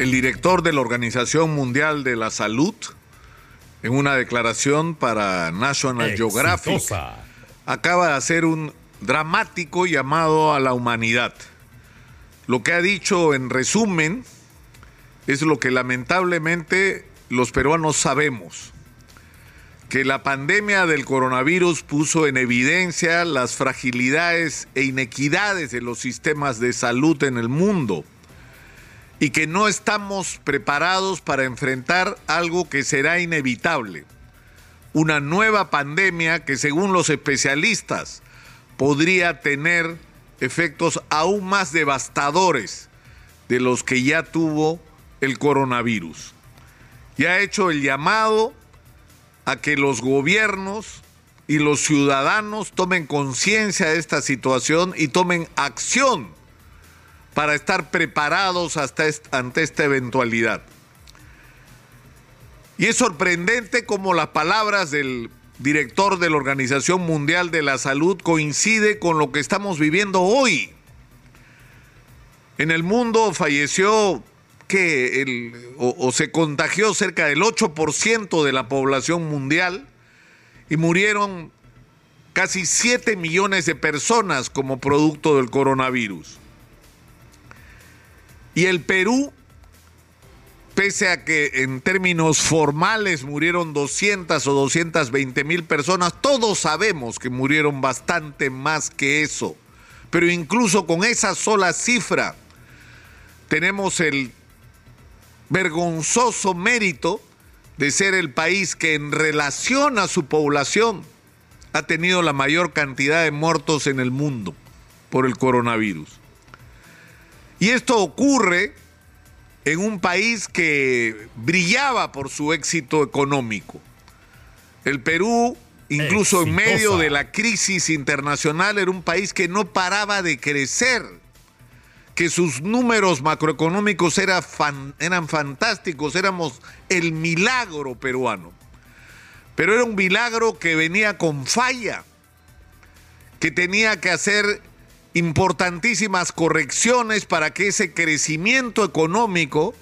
el director de la Organización Mundial de la Salud, en una declaración para National Geographic, acaba de hacer un dramático llamado a la humanidad. Lo que ha dicho en resumen es lo que lamentablemente los peruanos sabemos, que la pandemia del coronavirus puso en evidencia las fragilidades e inequidades de los sistemas de salud en el mundo y que no estamos preparados para enfrentar algo que será inevitable, una nueva pandemia que según los especialistas podría tener efectos aún más devastadores de los que ya tuvo el coronavirus. Y ha hecho el llamado a que los gobiernos y los ciudadanos tomen conciencia de esta situación y tomen acción para estar preparados hasta ante esta eventualidad. Y es sorprendente cómo las palabras del director de la Organización Mundial de la Salud coincide con lo que estamos viviendo hoy. En el mundo falleció que o, o se contagió cerca del 8% de la población mundial y murieron casi 7 millones de personas como producto del coronavirus. Y el Perú, pese a que en términos formales murieron 200 o 220 mil personas, todos sabemos que murieron bastante más que eso. Pero incluso con esa sola cifra, tenemos el vergonzoso mérito de ser el país que en relación a su población ha tenido la mayor cantidad de muertos en el mundo por el coronavirus. Y esto ocurre en un país que brillaba por su éxito económico. El Perú, incluso en medio de la crisis internacional, era un país que no paraba de crecer, que sus números macroeconómicos eran fantásticos, éramos el milagro peruano. Pero era un milagro que venía con falla, que tenía que hacer importantísimas correcciones para que ese crecimiento económico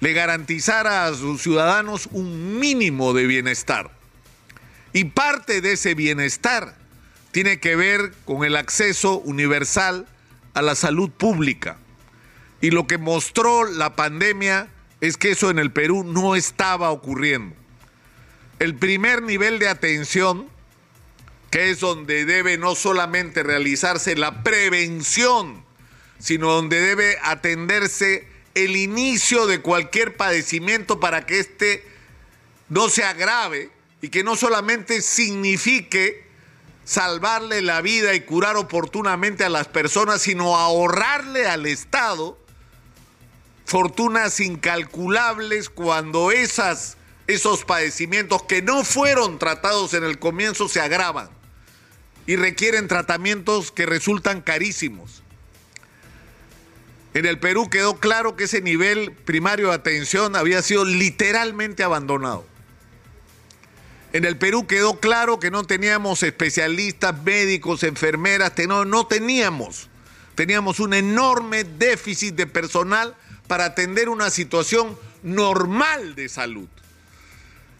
le garantizara a sus ciudadanos un mínimo de bienestar. Y parte de ese bienestar tiene que ver con el acceso universal a la salud pública. Y lo que mostró la pandemia es que eso en el Perú no estaba ocurriendo. El primer nivel de atención que es donde debe no solamente realizarse la prevención, sino donde debe atenderse el inicio de cualquier padecimiento para que éste no se agrave y que no solamente signifique salvarle la vida y curar oportunamente a las personas, sino ahorrarle al Estado fortunas incalculables cuando esas, esos padecimientos que no fueron tratados en el comienzo se agravan y requieren tratamientos que resultan carísimos. En el Perú quedó claro que ese nivel primario de atención había sido literalmente abandonado. En el Perú quedó claro que no teníamos especialistas, médicos, enfermeras, no, no teníamos. Teníamos un enorme déficit de personal para atender una situación normal de salud.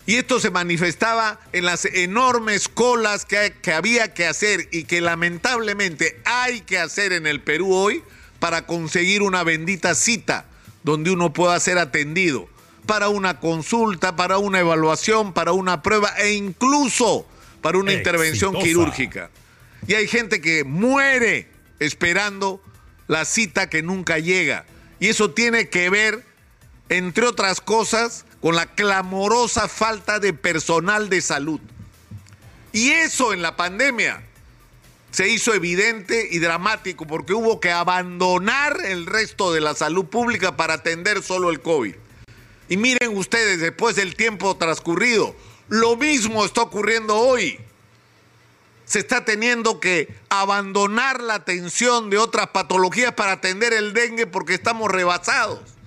Y esto se manifestaba en las enormes colas que, que, había que hacer y que lamentablemente hay que hacer en el Perú hoy para conseguir una bendita cita donde uno pueda ser atendido para una consulta, para una evaluación, para una prueba e incluso para una intervención quirúrgica. Y hay gente que muere esperando la cita que nunca llega. Y eso tiene que ver, entre otras cosas, con la clamorosa falta de personal de salud. Y eso en la pandemia se hizo evidente y dramático porque hubo que abandonar el resto de la salud pública para atender solo el COVID. Y miren ustedes, después del tiempo transcurrido, lo mismo está ocurriendo hoy. Se está teniendo que abandonar la atención de otras patologías para atender el dengue porque estamos rebasados.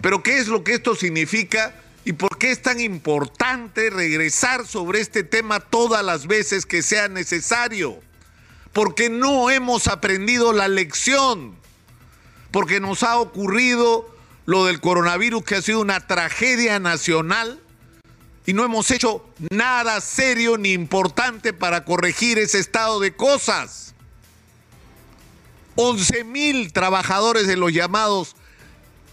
Pero ¿qué es lo que esto significa y por qué es tan importante regresar sobre este tema todas las veces que sea necesario? Porque no hemos aprendido la lección, porque nos ha ocurrido lo del coronavirus que ha sido una tragedia nacional y no hemos hecho nada serio ni importante para corregir ese estado de cosas. 11 mil trabajadores de los llamados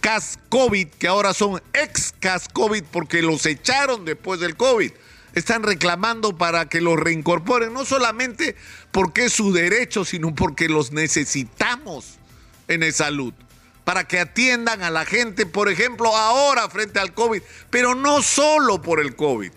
CAS COVID, que ahora son ex CAS COVID porque los echaron después del COVID, están reclamando para que los reincorporen, no solamente porque es su derecho, sino porque los necesitamos en el salud para que atiendan a la gente, por ejemplo, ahora frente al COVID, pero no solo por el COVID,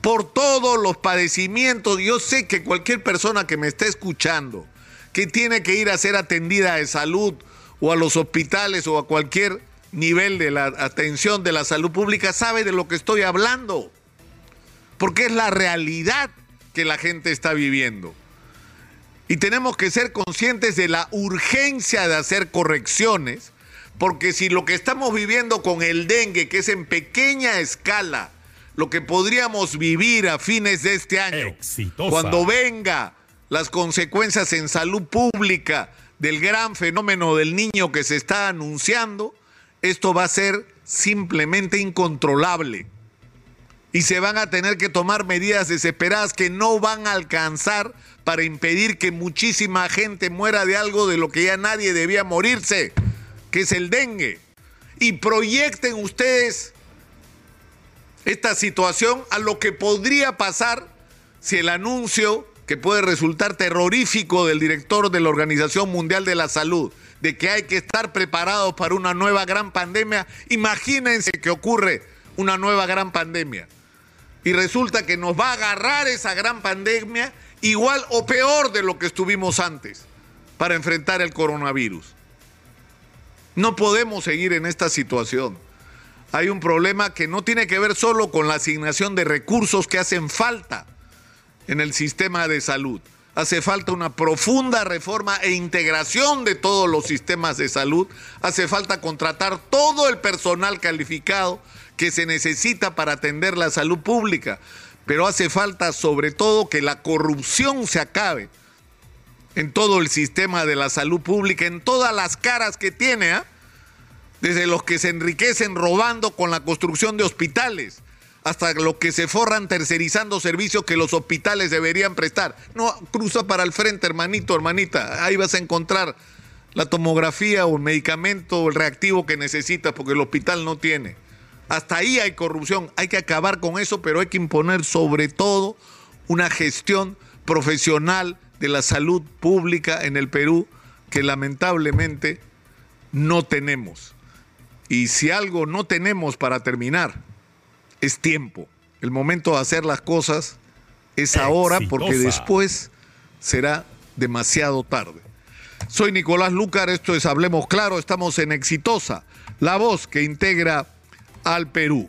por todos los padecimientos. Yo sé que cualquier persona que me esté escuchando, que tiene que ir a ser atendida de salud o a los hospitales o a cualquier nivel de la atención de la salud pública, sabe de lo que estoy hablando, porque es la realidad que la gente está viviendo. Y tenemos que ser conscientes de la urgencia de hacer correcciones porque si lo que estamos viviendo con el dengue, que es en pequeña escala, lo que podríamos vivir a fines de este año, cuando venga las consecuencias en salud pública del gran fenómeno del niño que se está anunciando, esto va a ser simplemente incontrolable. Y se van a tener que tomar medidas desesperadas que no van a alcanzar para impedir que muchísima gente muera de algo de lo que ya nadie debía morirse que es el dengue, y proyecten ustedes esta situación a lo que podría pasar si el anuncio que puede resultar terrorífico del director de la Organización Mundial de la Salud, de que hay que estar preparados para una nueva gran pandemia, imagínense que ocurre una nueva gran pandemia. Y resulta que nos va a agarrar esa gran pandemia igual o peor de lo que estuvimos antes para enfrentar el coronavirus. No podemos seguir en esta situación. Hay un problema que no tiene que ver solo con la asignación de recursos que hacen falta en el sistema de salud. Hace falta una profunda reforma e integración de todos los sistemas de salud. Hace falta contratar todo el personal calificado que se necesita para atender la salud pública. Pero hace falta sobre todo que la corrupción se acabe en todo el sistema de la salud pública, en todas las caras que tiene, ¿ah? desde los que se enriquecen robando con la construcción de hospitales, hasta los que se forran tercerizando servicios que los hospitales deberían prestar. No, cruza para el frente, hermanito, hermanita, ahí vas a encontrar la tomografía o el medicamento o el reactivo que necesitas porque el hospital no tiene. Hasta ahí hay corrupción, hay que acabar con eso, pero hay que imponer sobre todo una gestión profesional de la salud pública en el Perú que lamentablemente no tenemos. Y si algo no tenemos para terminar, es tiempo. El momento de hacer las cosas es ahora porque después será demasiado tarde. Soy Nicolás Lucar, esto es Hablemos Claro, estamos en Exitosa, la voz que integra al Perú.